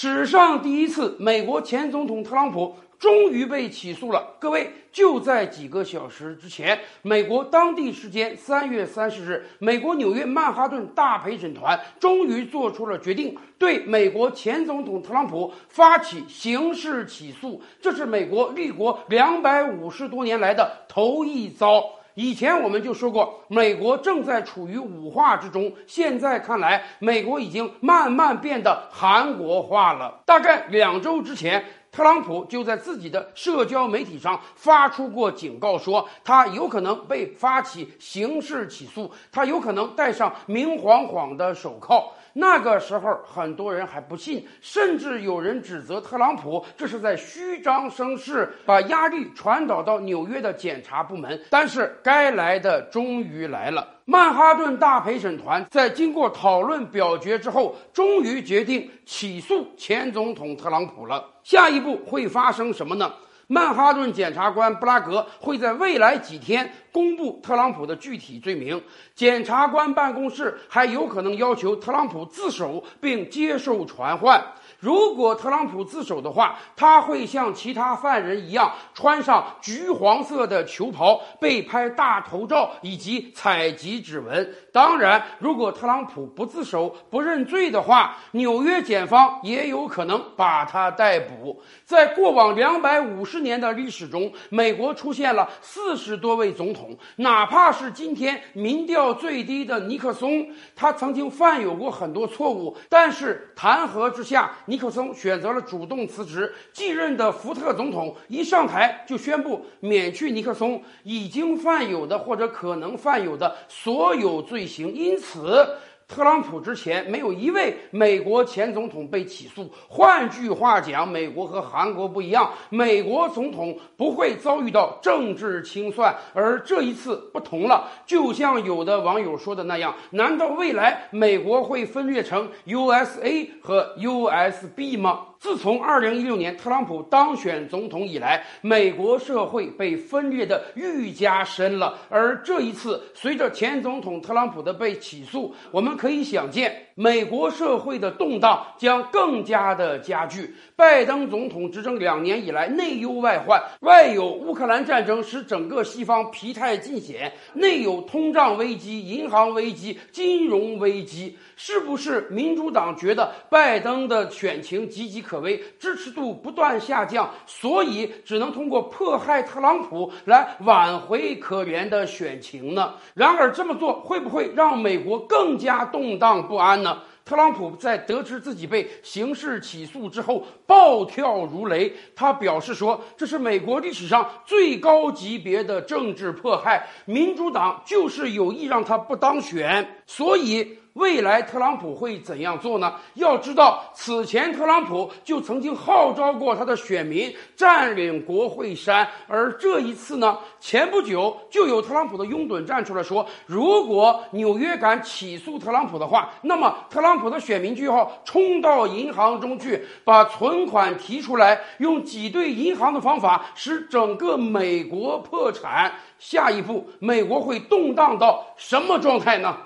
史上第一次，美国前总统特朗普终于被起诉了。各位，就在几个小时之前，美国当地时间三月三十日，美国纽约曼哈顿大陪审团终于做出了决定，对美国前总统特朗普发起刑事起诉。这是美国立国两百五十多年来的头一遭。以前我们就说过，美国正在处于五化之中。现在看来，美国已经慢慢变得韩国化了。大概两周之前，特朗普就在自己的社交媒体上发出过警告，说他有可能被发起刑事起诉，他有可能戴上明晃晃的手铐。那个时候，很多人还不信，甚至有人指责特朗普这是在虚张声势，把压力传导到纽约的检察部门。但是，该来的终于来了。曼哈顿大陪审团在经过讨论表决之后，终于决定起诉前总统特朗普了。下一步会发生什么呢？曼哈顿检察官布拉格会在未来几天公布特朗普的具体罪名，检察官办公室还有可能要求特朗普自首并接受传唤。如果特朗普自首的话，他会像其他犯人一样穿上橘黄色的球袍，被拍大头照以及采集指纹。当然，如果特朗普不自首、不认罪的话，纽约检方也有可能把他逮捕。在过往两百五十十年的历史中，美国出现了四十多位总统，哪怕是今天民调最低的尼克松，他曾经犯有过很多错误，但是弹劾之下。尼克松选择了主动辞职，继任的福特总统一上台就宣布免去尼克松已经犯有的或者可能犯有的所有罪行，因此。特朗普之前没有一位美国前总统被起诉。换句话讲，美国和韩国不一样，美国总统不会遭遇到政治清算，而这一次不同了。就像有的网友说的那样，难道未来美国会分裂成 USA 和 USB 吗？自从二零一六年特朗普当选总统以来，美国社会被分裂的愈加深了。而这一次，随着前总统特朗普的被起诉，我们可以想见。美国社会的动荡将更加的加剧。拜登总统执政两年以来，内忧外患，外有乌克兰战争使整个西方疲态尽显，内有通胀危机、银行危机、金融危机。是不是民主党觉得拜登的选情岌岌可危，支持度不断下降，所以只能通过迫害特朗普来挽回可怜的选情呢？然而这么做会不会让美国更加动荡不安呢？特朗普在得知自己被刑事起诉之后，暴跳如雷。他表示说：“这是美国历史上最高级别的政治迫害，民主党就是有意让他不当选。”所以。未来特朗普会怎样做呢？要知道，此前特朗普就曾经号召过他的选民占领国会山，而这一次呢，前不久就有特朗普的拥趸站出来说，如果纽约敢起诉特朗普的话，那么特朗普的选民就要冲到银行中去，把存款提出来，用挤兑银行的方法使整个美国破产。下一步，美国会动荡到什么状态呢？